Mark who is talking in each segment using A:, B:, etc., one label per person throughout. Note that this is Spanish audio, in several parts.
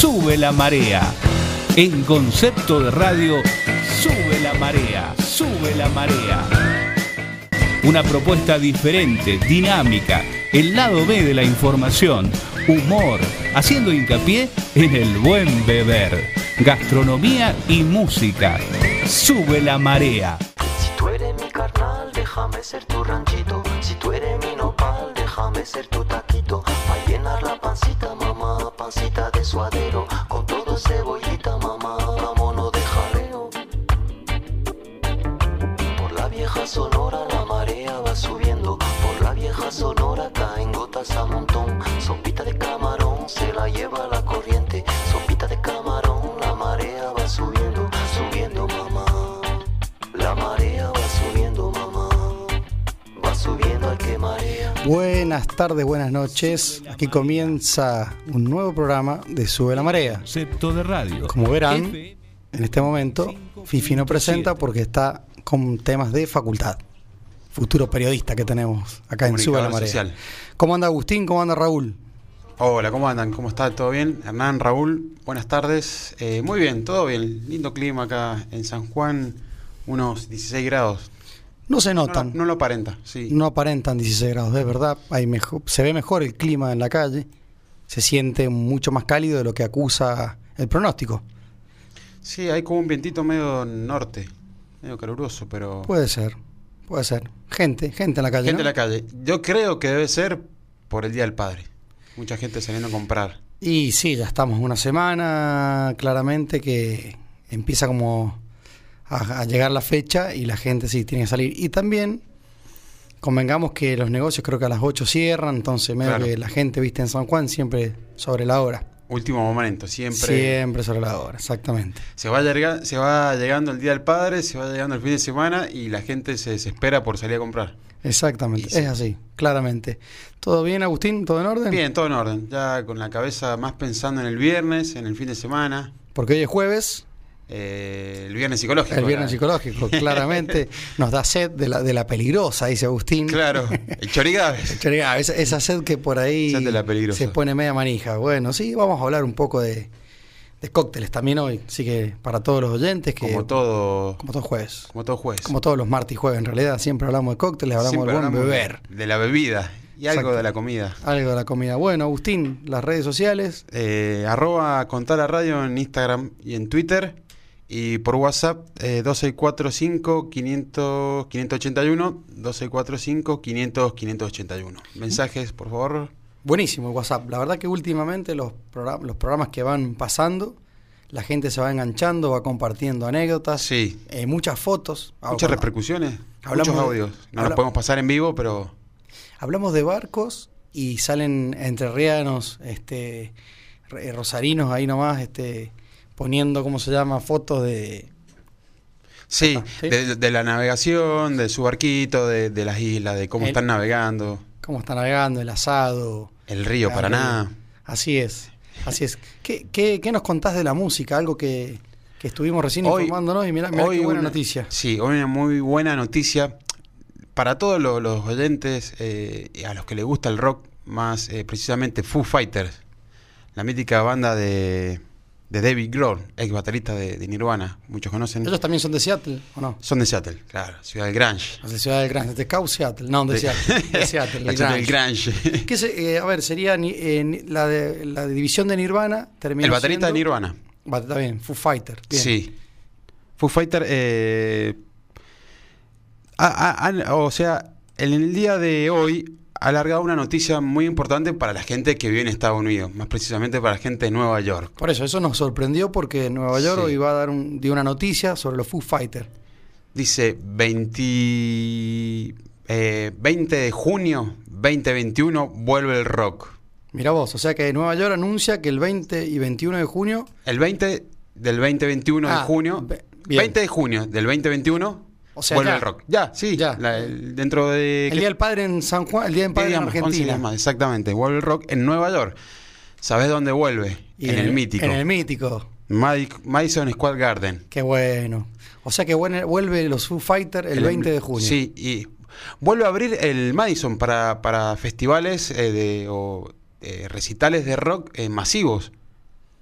A: Sube la Marea. En concepto de radio, Sube la Marea, Sube la Marea. Una propuesta diferente, dinámica, el lado B de la información, humor, haciendo hincapié en el buen beber, gastronomía y música. Sube la Marea.
B: Si tú eres mi carnal, déjame ser tu ranchito. Si tú eres mi nopal, déjame ser tu taquito. Llenar la pancita, mamá, pancita Con todo cebollita, mamá, vámonos de jaleo. Por la vieja sonora la marea va subiendo. Por la vieja sonora caen gotas a montón.
C: Buenas tardes, buenas noches. Aquí comienza un nuevo programa de Sube la Marea.
A: Concepto de radio.
C: Como verán, en este momento, Fifi no presenta porque está con temas de facultad. Futuro periodista que tenemos acá en Sube la Marea.
D: social.
C: ¿Cómo anda Agustín? ¿Cómo anda Raúl?
D: Hola, ¿cómo andan? ¿Cómo está? ¿Todo bien? Hernán, Raúl, buenas tardes. Eh, muy bien, todo bien. Lindo clima acá en San Juan, unos 16 grados.
C: No se notan,
D: no lo aparenta, sí.
C: no aparentan 16 grados, es verdad. Hay mejo- se ve mejor el clima en la calle. Se siente mucho más cálido de lo que acusa el pronóstico.
D: Sí, hay como un vientito medio norte, medio caluroso, pero...
C: Puede ser, puede ser. Gente, gente en la calle.
D: gente
C: ¿no?
D: en la calle. Yo creo que debe ser por el Día del Padre. Mucha gente saliendo a comprar.
C: Y sí, ya estamos una semana claramente que empieza como a, a llegar la fecha y la gente sí tiene que salir. Y también convengamos que los negocios creo que a las 8 cierran, entonces medio
D: Claro.
C: que la gente, viste, en San Juan siempre sobre la hora.
D: Último momento, siempre.
C: Siempre sobre la hora, exactamente.
D: Se va, llega- se va llegando el Día del Padre, se va llegando el fin de semana y la gente se desespera por salir a comprar.
C: Exactamente,
D: Y sí.
C: es así, claramente. ¿Todo bien, Agustín? ¿Todo en orden?
D: Bien, todo en orden. Ya con la cabeza más pensando en el viernes, en el fin de semana.
C: Porque hoy es jueves,
D: eh, el viernes psicológico.
C: el viernes
D: ¿verdad?
C: psicológico, claramente. Nos da sed de la, de la peligrosa, dice Agustín.
D: Claro, el chorigaves.
C: Chorigabe, esa, esa sed que por ahí
D: Sed de la
C: se pone media manija. Bueno, sí, vamos a hablar un poco de, de cócteles también hoy. Así que para todos los oyentes, que
D: Como todo,
C: como todos jueves,
D: como todo jueves.
C: como todos los martes y jueves, en realidad siempre hablamos de cócteles, hablamos
D: Siempre
C: de buen
D: hablamos
C: beber,
D: De la bebida y algo
C: Exacto.
D: de la comida.
C: algo de la comida. Bueno, Agustín, las redes sociales,
D: Eh, arroba contar la radio en Instagram y en Twitter. Y por WhatsApp, eh, 2645 500 581 2645 500 581. Mensajes, por favor.
C: buenísimo el WhatsApp. La verdad que últimamente los, progra- los programas que van pasando, la gente se va enganchando, va compartiendo anécdotas,
D: Sí.
C: eh, muchas fotos.
D: Muchas repercusiones,
C: hablamos
D: muchos audios. No los podemos pasar en vivo, pero
C: Hablamos de barcos y salen entrerrianos, este, re- rosarinos ahí nomás, este, poniendo, ¿cómo se llama? Fotos de...
D: sí,
C: Ah, ¿sí?
D: De, de la navegación, de su barquito, de, de las islas, de cómo
C: El-
D: están navegando,
C: cómo está navegando, el asado.
D: el río
C: Ah,
D: Paraná.
C: Así es, así es. ¿Qué, qué, qué nos contás de la música? Algo que, que estuvimos recién
D: Hoy-
C: informándonos y mirá, mirá qué buena
D: una-
C: noticia.
D: Sí, hoy una muy buena noticia para todos los, los oyentes eh, a los que les gusta el rock, más eh, precisamente Foo Fighters, la mítica banda de, de David Grohl, ex baterista de, de Nirvana, muchos conocen.
C: ¿Ellos también son de Seattle o no?
D: Son de Seattle, claro, ciudad del Grunge.
C: Los de Ciudad del Grande, de Cow Seattle, no, de,
D: De-
C: Seattle, de Seattle,
D: la del
C: Grunge.
D: Grunge.
C: ¿Qué se- eh, a ver, sería eh, la, de, la división de Nirvana, terminó
D: el baterista de Nirvana.
C: Va, está bien, Foo Fighter. bien.
D: Sí. Foo Fighter, eh, o sea, en el día de hoy ha alargado una noticia muy importante para la gente que vive en Estados Unidos, más precisamente para la gente de Nueva York.
C: Por eso, eso nos sorprendió porque Nueva York
D: Sí.
C: va a dar un, dio una noticia sobre los Foo Fighters.
D: Dice 20, eh, 20 de junio 2021 vuelve el rock.
C: Mira vos, o sea que Nueva York anuncia que el 20 y 21 de junio,
D: El 20 del 2021
C: Ah,
D: de junio,
C: bien.
D: 20 de junio del 2021
C: O sea,
D: vuelve
C: ya.
D: el rock. Ya, sí,
C: Ya.
D: la- el- dentro de
C: el Día del Padre en San Juan, el Día del
D: ¿Qué
C: Padre en
D: digamos? 11
C: Argentina.
D: más, exactamente. Vuelve el rock en Nueva York. ¿Sabes dónde vuelve?
C: Y
D: en, el, mítico.
C: En el mítico.
D: Madi- Madison Square Garden.
C: Qué bueno. O sea que vuelve, vuelve los Foo Fighters el, 20 de junio.
D: Sí, y vuelve a abrir el Madison para, para festivales eh, de, o eh, recitales de rock eh, masivos.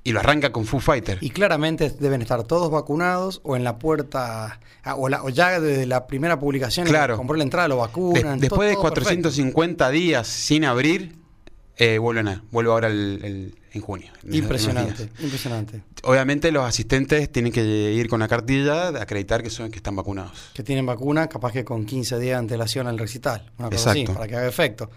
D: Y lo arranca con Foo Fighter.
C: Y claramente deben estar todos vacunados o en la puerta, ah, o, la- o ya desde la primera publicación,
D: Claro.
C: compró la entrada, lo
D: De-
C: vacunan.
D: después
C: todo-
D: de
C: todo
D: 450 días sin abrir, eh, vuelven a, vuelve ahora el- el- en junio.
C: Impresionante, impresionante.
D: Obviamente los asistentes tienen que ir con la cartilla de acreditar que son que están vacunados.
C: Que tienen vacuna, capaz que con 15 días de antelación al recital. Una cosa así,
D: Exacto.
C: para que haga efecto.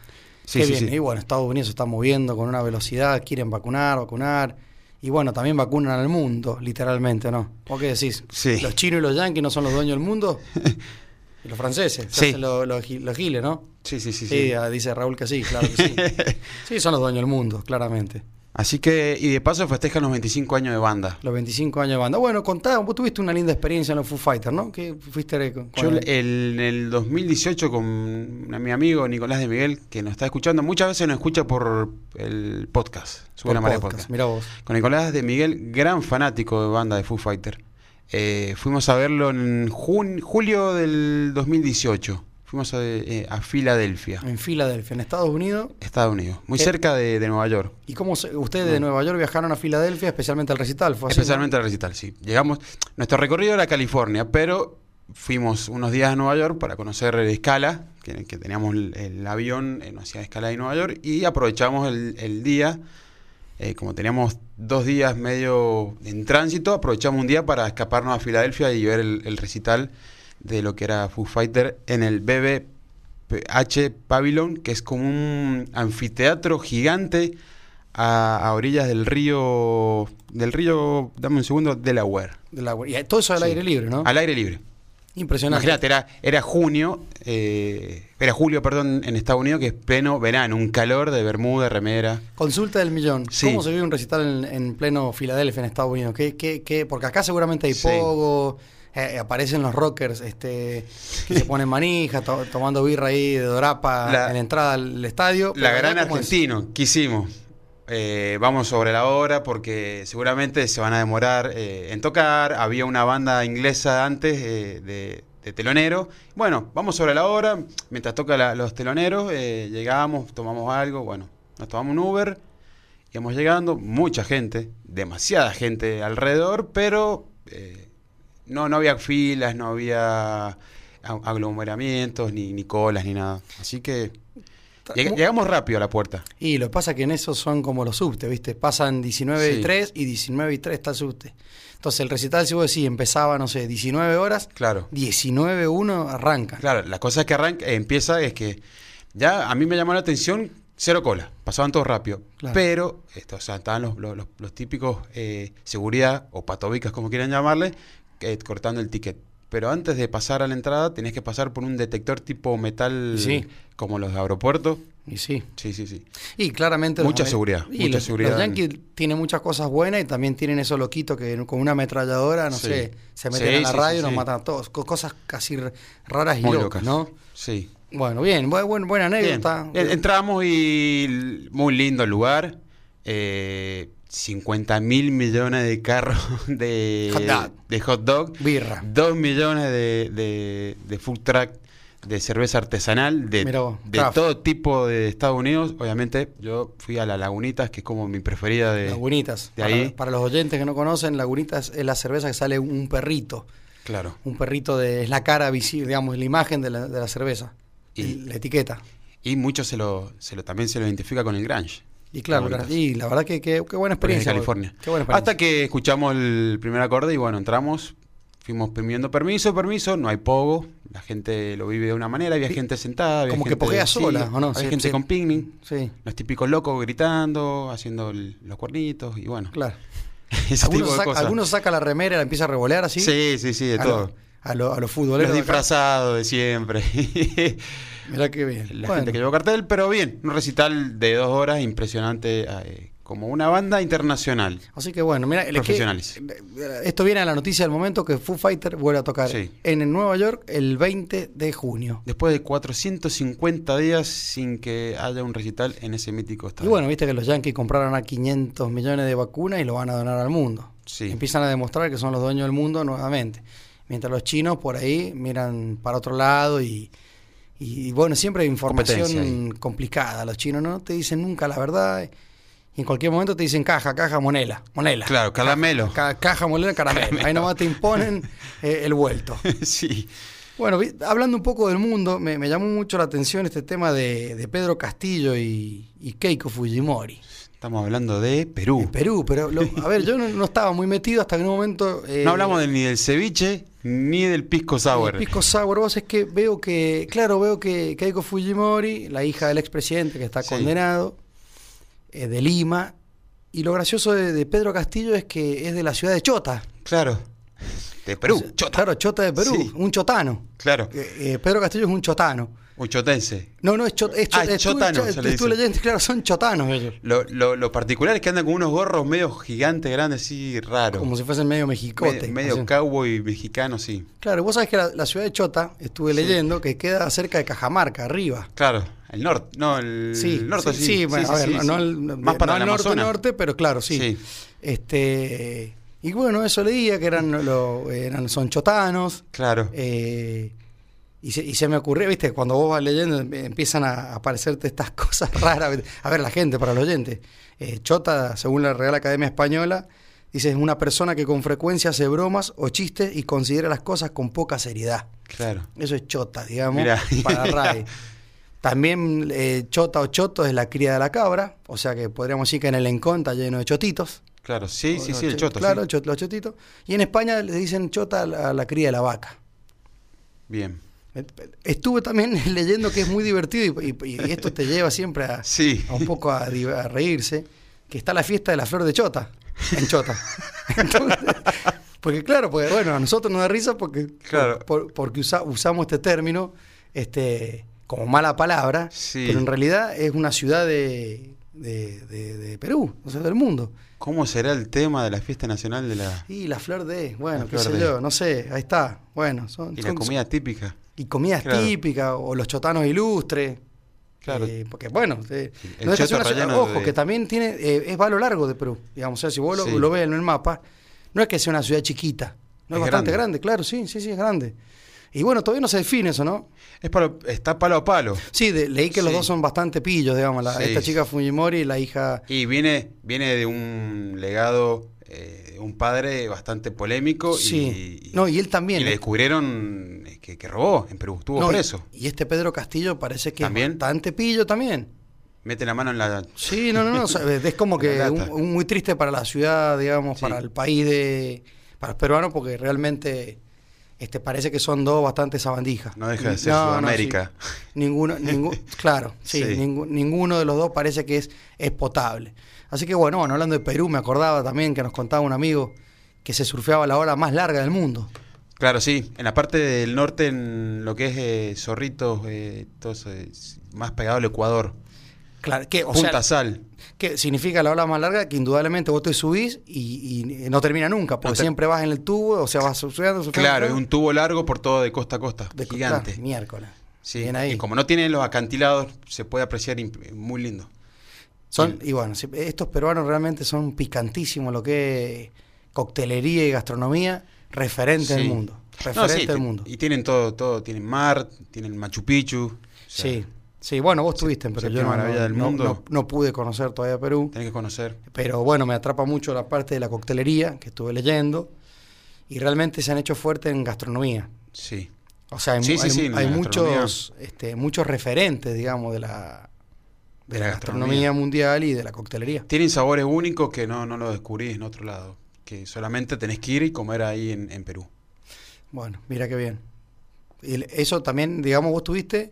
D: Sí,
C: Qué
D: sí,
C: bien.
D: sí.
C: Y bueno, Estados Unidos se está moviendo con una velocidad, quieren vacunar, vacunar. Y bueno, también vacunan al mundo, literalmente, ¿no? ¿Vos qué decís?
D: Sí.
C: ¿Los chinos y los yanquis no son los dueños del mundo? ¿Y los franceses? Se
D: Sí.
C: los giles, ¿no?
D: Sí, sí, sí.
C: Sí,
D: sí.
C: ah, dice Raúl que sí, claro que sí. Sí, son los dueños del mundo, claramente.
D: Así que, y de paso festejan los 25 años de banda.
C: Los 25 años de banda. Bueno, contá, vos tuviste una linda experiencia en los Foo Fighters, ¿no? Que fuiste con,
D: Yo
C: el-
D: en el 2018 con mi amigo Nicolás de Miguel, que nos está escuchando, muchas veces nos escucha por el podcast, Sube
C: por podcast,
D: Podcast.
C: Mirá vos.
D: Con Nicolás de Miguel, gran fanático de banda de Foo Fighter. Eh, fuimos a verlo en jun- julio del 2018. Fuimos a, eh, a Filadelfia,
C: En Filadelfia, en Estados Unidos.
D: Estados Unidos, muy
C: Eh,
D: cerca de, de Nueva York.
C: ¿Y cómo se- ustedes de Nueva York viajaron a Filadelfia, especialmente al recital? ¿Fue así, no?
D: Especialmente al recital, sí. Llegamos, nuestro recorrido era California, pero fuimos unos días a Nueva York para conocer escala, que, que teníamos el, el avión, eh, nos hacía escala de Nueva York, y aprovechamos el, el día, eh, como teníamos dos días medio en tránsito, aprovechamos un día para escaparnos a Filadelfia y ver el, el recital de lo que era Foo Fighter en el BBH Pavilion, que es como un anfiteatro gigante a, a orillas del río, del río, dame un segundo, Delaware.
C: De la- y todo eso al
D: Sí.
C: aire libre, ¿no?
D: Al aire libre.
C: Impresionante.
D: Imagínate, era, era junio, eh, era julio, perdón, en Estados Unidos, que es pleno verano, un calor de bermuda, remera.
C: Consulta del millón.
D: Sí.
C: ¿Cómo se vive un recital en, en pleno Filadelfia, en Estados Unidos? ¿Qué, qué, qué? Porque acá seguramente hay
D: Sí.
C: Pogo, eh, aparecen los rockers este, que se ponen manija, to- tomando birra ahí de dorapa
D: La-
C: en la entrada al estadio.
D: La gran
C: allá, ¿cómo es?
D: argentino, que hicimos. Eh, vamos sobre la hora porque seguramente se van a demorar eh, en tocar. Había una banda inglesa antes eh, de, de telonero. Bueno, vamos sobre la hora. Mientras toca la- los teloneros, eh, llegamos, tomamos algo. Bueno, nos tomamos un Uber. Íbamos llegando, mucha gente, demasiada gente alrededor, pero eh, no, no había filas, no había aglomeramientos, ni, ni colas, ni nada. Así que lleg- llegamos rápido a la puerta.
C: Y lo que pasa es que en eso son como los subtes, ¿viste? Pasan 19 y
D: Sí.
C: 3 y 19 y 3 está el subte. Entonces el recital, si vos decís, empezaba, no sé, 19 horas,
D: Claro.
C: 19 1 arranca.
D: Claro, la cosa que arranca, eh, empieza es que ya a mí me llamó la atención cero cola, pasaban todos rápido.
C: Claro.
D: Pero, esto, o sea, estaban los, los- los- los típicos eh, seguridad o patobicas, como quieran llamarle, eh, cortando el ticket. Pero antes de pasar a la entrada, tenías que pasar por un detector tipo metal,
C: Sí.
D: como los de aeropuerto.
C: Y sí.
D: Sí, sí, sí.
C: Y claramente...
D: Mucha
C: los-
D: seguridad,
C: Y
D: mucha
C: los,
D: seguridad
C: los
D: en-
C: Yankees tienen muchas cosas buenas y también tienen esos loquitos que con una ametralladora, no
D: Sí.
C: sé, se meten
D: Sí,
C: en la radio y nos matan a todos. Co- Cosas casi raras y
D: Muy
C: locas,
D: locas.
C: ¿no?
D: Sí.
C: Bueno, bien, bu- buen- buena
D: Bien.
C: anécdota.
D: En- Entramos y muy lindo el lugar. Eh, 50 mil millones de carros de
C: Hot dog.
D: de hot dog.
C: Birra.
D: 2 millones de, de, de food truck de cerveza artesanal de,
C: vos,
D: de todo tipo de Estados Unidos. Obviamente, yo fui a la Lagunitas, que es como mi preferida de.
C: Lagunitas.
D: de
C: para,
D: ahí.
C: para los oyentes que no conocen, Lagunitas es la cerveza que sale un perrito.
D: Claro.
C: Un perrito de, es la cara visible, digamos, la imagen de la, de la cerveza.
D: Y-
C: Y la etiqueta.
D: Y muchos se lo, se lo también se lo identifica con el Grange.
C: Y claro, y la verdad que, que- qué buena experiencia.
D: California.
C: Qué buena experiencia.
D: Hasta que escuchamos el primer acorde y bueno, entramos, fuimos pidiendo permiso, permiso, no hay pogo, la gente lo vive de una manera, había gente sentada, había
C: Como que
D: gente
C: poguea
D: sí,
C: sola, ¿o no?
D: Hay
C: Sí,
D: gente
C: sí.
D: con picnic,
C: Sí,
D: los típicos locos gritando, haciendo el- los cuernitos y bueno,
C: claro.
D: ese tipo
C: Algunos,
D: de
C: saca,
D: cosas.
C: algunos saca la remera y la empieza a revolear así.
D: Sí, sí, sí, de
C: a,
D: todo.
C: A, lo- a los
D: Los
C: futboleros. acá.
D: disfrazados de siempre.
C: Mirá qué bien.
D: la
C: Bueno,
D: gente que llevó cartel, pero bien, un recital de dos horas impresionante, eh, como una banda internacional.
C: Así que bueno, mira,
D: Profesionales.
C: que- esto viene a la noticia del momento que Foo Fighter vuelve a tocar
D: Sí.
C: en Nueva York el 20 de junio.
D: Después de 450 días sin que haya un recital en ese mítico
C: Y
D: estadio.
C: bueno, viste que los Yankees compraron a 500 millones de vacunas y lo van a donar al mundo.
D: Sí.
C: Empiezan a demostrar que son los dueños del mundo nuevamente. Mientras los chinos por ahí miran para otro lado y, y, bueno, siempre hay información complicada. Los chinos no te dicen nunca la verdad y en cualquier momento te dicen caja, caja, monela, monela.
D: Claro, caramelo.
C: Ca- caja, monela, caramelo. Ahí nomás te imponen eh, el vuelto.
D: sí.
C: Bueno, hablando un poco del mundo, me, me llamó mucho la atención este tema de, de Pedro Castillo y, y Keiko Fujimori.
D: Estamos hablando de Perú.
C: En Perú, pero lo- a ver, yo no, no estaba muy metido hasta que en un momento... eh,
D: No hablamos de- ni del ceviche ni del pisco sour.
C: El pisco sour, vos es que veo que, claro, veo que Keiko Fujimori, la hija del expresidente que está
D: Sí.
C: condenado, eh, de Lima, y lo gracioso de, de Pedro Castillo es que es de la ciudad de Chota.
D: Claro. De Perú.
C: O sea,
D: Chota.
C: Claro, Chota de Perú,
D: Sí.
C: un chotano.
D: Claro.
C: Eh, eh, Pedro Castillo es un chotano.
D: Un chotense.
C: No, no, es, cho- es, cho-
D: Ah, es chotano,
C: estuve leyendo, claro, son chotanos ellos.
D: Lo, lo, lo particular es que andan con unos gorros medio gigantes, grandes, así raros.
C: Como si fuesen medio mexicote.
D: medio medio
C: así.
D: cowboy mexicano, sí.
C: Claro, vos sabés que la, la ciudad de Chota, estuve leyendo, que queda cerca de Cajamarca, arriba.
D: Claro, el norte. No, el
C: Sí,
D: norte
C: sí,
D: sí.
C: sí, bueno, a ver, no,
D: sí.
C: el-
D: Más para
C: no
D: el
C: norte, norte, pero claro, sí.
D: Sí.
C: Este, y bueno, eso leía que eran, lo- eran son chotanos.
D: Claro.
C: eh, y, se, y se me ocurrió, viste, cuando vos vas leyendo em- empiezan a aparecerte estas cosas raras. A ver, la gente, para el oyente. Eh, chota, según la Real Academia Española, dice es una persona que con frecuencia hace bromas o chistes y considera las cosas con poca seriedad.
D: Claro.
C: Eso es chota, digamos,
D: Mirá.
C: para RAE. También eh, chota o choto es la cría de la cabra, o sea que podríamos decir que en el encón está lleno de chotitos.
D: Claro, sí, sí, sí, el
C: cho-
D: choto.
C: Claro,
D: sí.
C: los chotitos. Y en España le dicen chota a la, a la cría de la vaca.
D: Bien.
C: Estuve también leyendo que es muy divertido y, y- y esto te lleva siempre a,
D: Sí.
C: a un poco a, reírse, que está la fiesta de la flor de chota, en chota. Entonces, porque claro, pues bueno, a nosotros nos da risa porque,
D: Claro.
C: por- porque usa- usamos este término este, como mala palabra,
D: Sí.
C: pero en realidad es una ciudad de, de, de- de Perú, o sea, del mundo.
D: ¿Cómo será el tema de la fiesta nacional de la
C: Y la flor de, bueno, qué sé yo, no sé, ahí está. Bueno, son,
D: y la
C: son-
D: comida típica?
C: Y comidas
D: Claro.
C: típicas, o los chotanos ilustres.
D: Claro.
C: Eh, porque bueno, eh, no deja una ciudad- ojo,
D: de-
C: que también tiene, eh, es va a lo largo de Perú, digamos, o sea, si vos lo,
D: Sí.
C: lo ves en el mapa, no es que sea una ciudad chiquita, no es,
D: Es
C: bastante
D: grande.
C: grande. claro, sí, sí, sí, es grande. Y bueno, todavía no se define eso, ¿no?
D: Es palo- está palo a palo.
C: Sí, de- leí que los dos son bastante pillos, digamos, la-
D: Sí,
C: esta chica Fujimori y la hija...
D: Y viene, viene de un legado, eh, un padre bastante polémico.
C: Sí.
D: Y,
C: No, y él también,
D: Y le
C: ¿eh?
D: descubrieron eh, que, que robó en Perú, estuvo
C: No,
D: preso.
C: Y, este Pedro Castillo parece que
D: ¿También?
C: es bastante pillo también.
D: Mete la mano en la.
C: Sí, no, no, no. o sea, es como que un,
D: lata.
C: un muy triste para la ciudad, digamos,
D: Sí.
C: para el país de. para el peruano, porque realmente este parece que son dos bastante sabandijas.
D: No deja de ser
C: No, no,
D: Sudamérica.
C: sí. Ninguno, ningún, claro, sí,
D: Sí.
C: ningú- ninguno de los dos parece que es, es potable. Así que bueno, bueno, hablando de Perú, me acordaba también que nos contaba un amigo que se surfeaba la hora más larga del mundo.
D: Claro, sí. En la parte del norte, en lo que es eh, Zorritos, eh, todo eso, más pegado al Ecuador.
C: Claro, que, o
D: Punta
C: sea,
D: Sal.
C: que significa la ola más larga que indudablemente vos te subís y, y no termina nunca, porque
D: No te-
C: siempre vas en el tubo, o sea, vas surfeando,
D: Claro, es un tubo largo por todo de costa a costa.
C: De-
D: gigante.
C: miércoles.
D: Sí,
C: Bien ahí.
D: Y como no tiene los acantilados, se puede apreciar muy lindo.
C: Son, y bueno, estos peruanos realmente son picantísimos lo que es coctelería y gastronomía, referente del
D: Sí.
C: mundo.
D: No,
C: Referente
D: sí,
C: del mundo.
D: Y tienen todo, todo, tienen mar, tienen Machu Picchu. o sea,
C: sí, sí, bueno, vos estuviste, pero yo
D: séptima
C: no,
D: maravilla
C: no-
D: del
C: no-
D: mundo.
C: no- no pude conocer todavía Perú.
D: Tenés que conocer.
C: Pero bueno, me atrapa mucho la parte de la coctelería que estuve leyendo y realmente se han hecho fuertes en gastronomía.
D: Sí.
C: O sea, hay,
D: Sí, sí,
C: hay-
D: sí, en
C: hay
D: la
C: muchos, este, muchos referentes, digamos, de la, de la gastronomía mundial y de la coctelería.
D: Tienen sabores únicos que no, no los descubrís en otro lado. Que solamente tenés que ir y comer ahí en, en Perú.
C: Bueno, mira qué bien. Y eso también, digamos, vos tuviste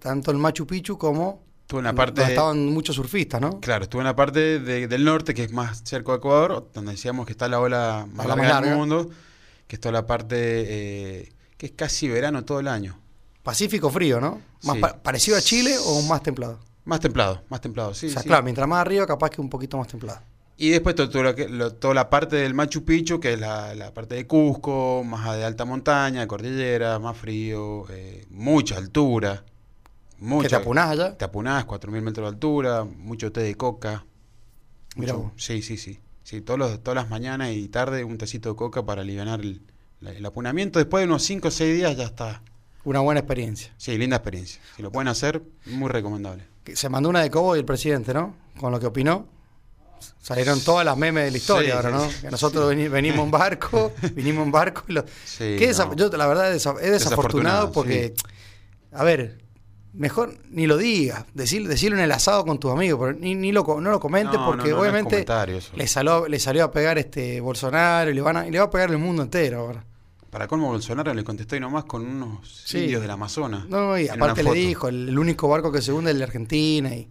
C: tanto el Machu Picchu como
D: Estuve en la
C: donde
D: parte.
C: estaban muchos surfistas, ¿no?
D: Claro, estuve en la parte de- del norte, que es más cerca de Ecuador, donde decíamos que está la ola más
C: La
D: larga del mundo, que está la parte eh, que es casi verano todo el año.
C: Pacífico frío, ¿no? Más
D: Sí.
C: pa- ¿Parecido a Chile o más templado?
D: Más templado, más templado, sí.
C: o sea,
D: sí.
C: claro, mientras más arriba, capaz que un poquito más templado.
D: Y después todo, todo lo que- lo- toda la parte del Machu Picchu, que es la, la parte de Cusco, más de alta montaña, cordillera, más frío, eh, mucha altura.
C: ¿Que te apunás allá?
D: Te apunás, 4.000 metros de altura, mucho té de coca.
C: Vos.
D: sí, sí, sí. sí todos los- todas las mañanas y tarde un tecito de coca para aliviar el, el apunamiento. Después de unos 5 o 6 días ya está.
C: Una buena experiencia.
D: Sí, linda experiencia. Si lo pueden hacer, muy recomendable.
C: Se mandó una de Cobo y el presidente, ¿no? Con lo que opinó. Salieron todas las memes de la historia
D: Sí,
C: ahora, ¿no?
D: sí.
C: Que nosotros veni- venimos en barco, vinimos en barco y lo...
D: Sí, no.
C: Yo la verdad es desa- es desafortunado
D: Desafortunado,
C: porque, a ver, mejor ni lo digas, decir, decirlo en el asado con tus amigos, pero ni, ni lo, no lo comentes
D: No,
C: porque
D: no, no es
C: obviamente le, salió, le salió a pegar este Bolsonaro y le, van a, y le va a pegar el mundo entero ahora.
D: Para colmo Bolsonaro le contestó y nomás con unos
C: Sí.
D: indios del Amazonas.
C: No, y aparte le dijo, el, el único barco que se hunde es el de Argentina y,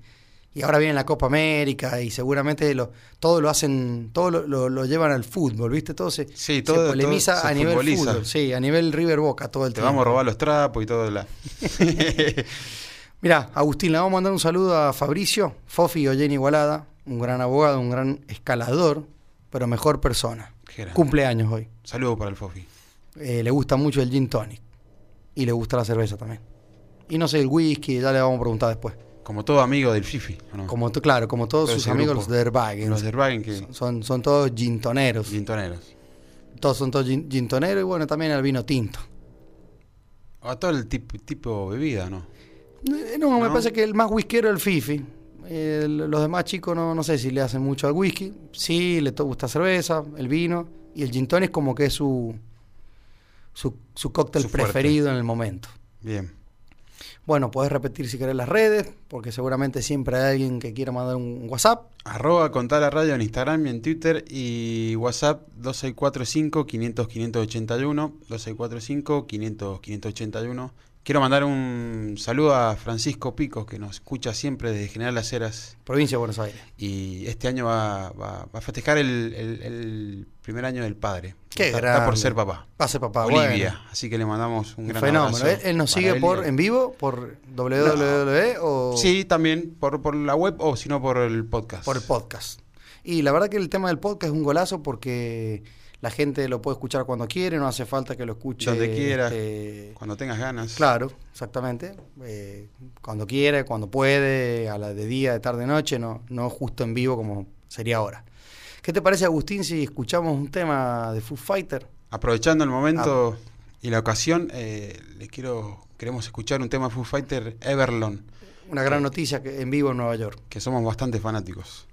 C: y ahora viene la Copa América y seguramente lo, todo lo hacen, todo lo, lo- lo llevan al fútbol, ¿viste? Todo se,
D: Sí,
C: se
D: todo-
C: polemiza
D: todo se
C: a nivel
D: futboliza.
C: fútbol, sí, a nivel River Boca todo el
D: Te
C: tiempo.
D: vamos a robar los trapos y todo. La...
C: Mirá, Agustín, le vamos a mandar un saludo a Fabricio, Fofi Oyen Igualada, un gran abogado, un gran escalador, pero mejor persona. Cumpleaños hoy.
D: Saludos para el Fofi.
C: Eh, le gusta mucho el gin tonic y le gusta la cerveza también. Y no sé, el whisky, ya le vamos a preguntar después.
D: Como todo amigo del Fifi. ¿o no?
C: Como, claro, como todos
D: Todo
C: sus amigos
D: grupo.
C: los Derbagen.
D: Los que.
C: Son, son todos gintoneros.
D: Gintoneros.
C: Todos son todos gin- gintoneros y bueno, también el vino tinto.
D: O a todo el tipo, tipo de bebida, ¿no?
C: Eh, No, me
D: ¿No?
C: parece que el más whiskero es el Fifi. El- los demás chicos no, no sé si le hacen mucho al whisky. Sí, le gusta cerveza, el vino. Y el gin tonic como que es su, su, su cóctel
D: Su
C: preferido en el momento.
D: Bien.
C: Bueno, podés repetir si querés las redes, porque seguramente siempre hay alguien que quiera mandar un WhatsApp.
D: Arroba contar la radio en Instagram y en Twitter y WhatsApp 2645 500 581 2645 500 581 Quiero mandar un saludo a Francisco Picos que nos escucha siempre desde General Las Heras
C: Provincia de Buenos Aires.
D: y este año va, va- va a festejar el, el- el primer año del padre.
C: Qué
D: está, está por ser papá.
C: Va a ser papá.
D: Olivia,
C: bueno.
D: así que le mandamos un gran
C: fenómeno.
D: abrazo
C: Él, él nos sigue
D: él
C: por en vivo, por www o
D: Sí, también por, por la web o si no por el podcast.
C: por el podcast. Y la verdad que el tema del podcast es un golazo porque la gente lo puede escuchar cuando quiere, no hace falta que lo escuche
D: Donde quiera.
C: este,
D: Cuando tengas ganas.
C: Claro, exactamente. Eh, cuando quiere, cuando puede, a la de día, de tarde, de noche, no, no justo en vivo como sería ahora. ¿Qué te parece, Agustín, si escuchamos un tema de Foo Fighter?
D: Aprovechando el momento
C: Ah.
D: y la ocasión, eh, les quiero queremos escuchar un tema Foo Fighter Everlong,
C: Una gran noticia que en vivo en Nueva York.
D: que somos bastante fanáticos.